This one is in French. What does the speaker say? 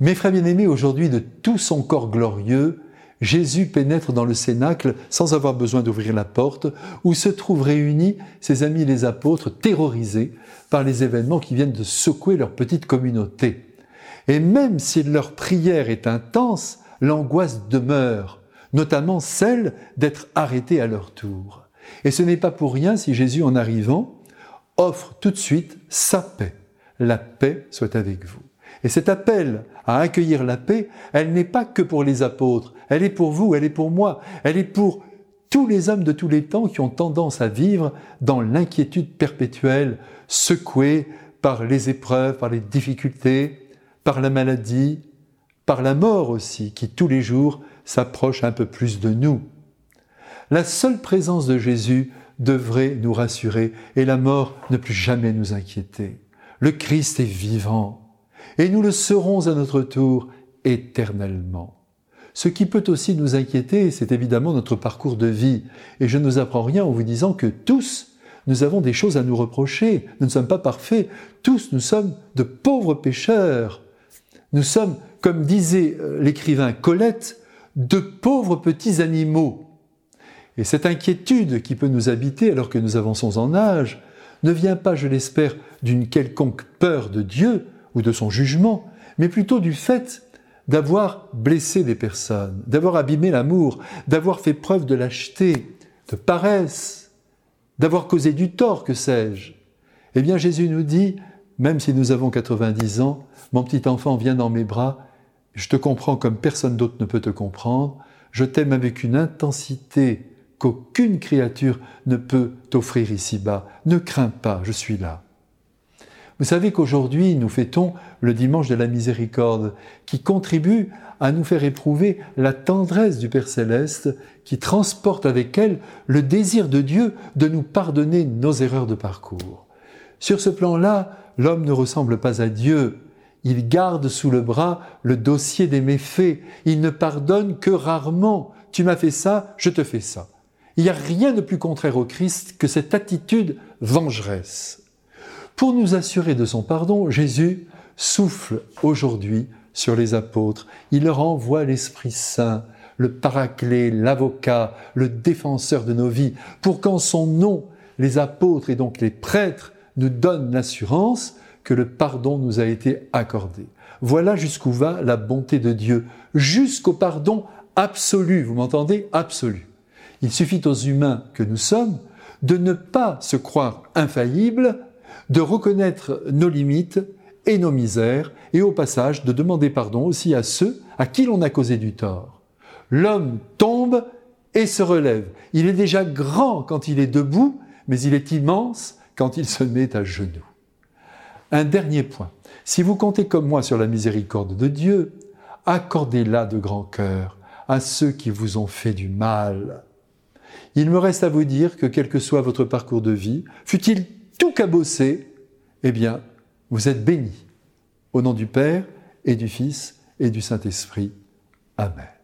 Mes frères bien-aimés, aujourd'hui, de tout son corps glorieux, Jésus pénètre dans le cénacle sans avoir besoin d'ouvrir la porte, où se trouvent réunis ses amis les apôtres, terrorisés par les événements qui viennent de secouer leur petite communauté. Et même si leur prière est intense, l'angoisse demeure, notamment celle d'être arrêtés à leur tour. Et ce n'est pas pour rien si Jésus, en arrivant, offre tout de suite sa paix. La paix soit avec vous. Et cet appel à accueillir la paix, elle n'est pas que pour les apôtres, elle est pour vous, elle est pour moi, elle est pour tous les hommes de tous les temps qui ont tendance à vivre dans l'inquiétude perpétuelle, secoués par les épreuves, par les difficultés, par la maladie, par la mort aussi, qui tous les jours s'approche un peu plus de nous. La seule présence de Jésus devrait nous rassurer et la mort ne plus jamais nous inquiéter. Le Christ est vivant et nous le serons à notre tour éternellement. Ce qui peut aussi nous inquiéter, c'est évidemment notre parcours de vie. Et je ne vous apprends rien en vous disant que tous, nous avons des choses à nous reprocher. Nous ne sommes pas parfaits. Tous, nous sommes de pauvres pécheurs. Nous sommes, comme disait euh, l'écrivain Colette, de pauvres petits animaux. Et cette inquiétude qui peut nous habiter alors que nous avançons en âge ne vient pas, je l'espère, d'une quelconque peur de Dieu ou de son jugement, mais plutôt du fait d'avoir blessé des personnes, d'avoir abîmé l'amour, d'avoir fait preuve de lâcheté, de paresse, d'avoir causé du tort, que sais-je. Eh bien Jésus nous dit, même si nous avons 90 ans, mon petit enfant vient dans mes bras, je te comprends comme personne d'autre ne peut te comprendre, je t'aime avec une intensité qu'aucune créature ne peut t'offrir ici-bas. Ne crains pas, je suis là. Vous savez qu'aujourd'hui, nous fêtons le dimanche de la miséricorde, qui contribue à nous faire éprouver la tendresse du Père céleste, qui transporte avec elle le désir de Dieu de nous pardonner nos erreurs de parcours. Sur ce plan-là, l'homme ne ressemble pas à Dieu. Il garde sous le bras le dossier des méfaits. Il ne pardonne que rarement. Tu m'as fait ça, je te fais ça. Il n'y a rien de plus contraire au Christ que cette attitude vengeresse. Pour nous assurer de son pardon, Jésus souffle aujourd'hui sur les apôtres. Il leur envoie l'Esprit Saint, le paraclet, l'avocat, le défenseur de nos vies, pour qu'en son nom, les apôtres et donc les prêtres nous donnent l'assurance que le pardon nous a été accordé. Voilà jusqu'où va la bonté de Dieu, jusqu'au pardon absolu, vous m'entendez Absolu. Il suffit aux humains que nous sommes de ne pas se croire infaillibles, de reconnaître nos limites et nos misères, et au passage de demander pardon aussi à ceux à qui l'on a causé du tort. L'homme tombe et se relève. Il est déjà grand quand il est debout, mais il est immense quand il se met à genoux. Un dernier point. Si vous comptez comme moi sur la miséricorde de Dieu, accordez-la de grand cœur à ceux qui vous ont fait du mal. Il me reste à vous dire que quel que soit votre parcours de vie, fût-il tout cabossé, eh bien, vous êtes bénis. Au nom du Père et du Fils et du Saint-Esprit. Amen.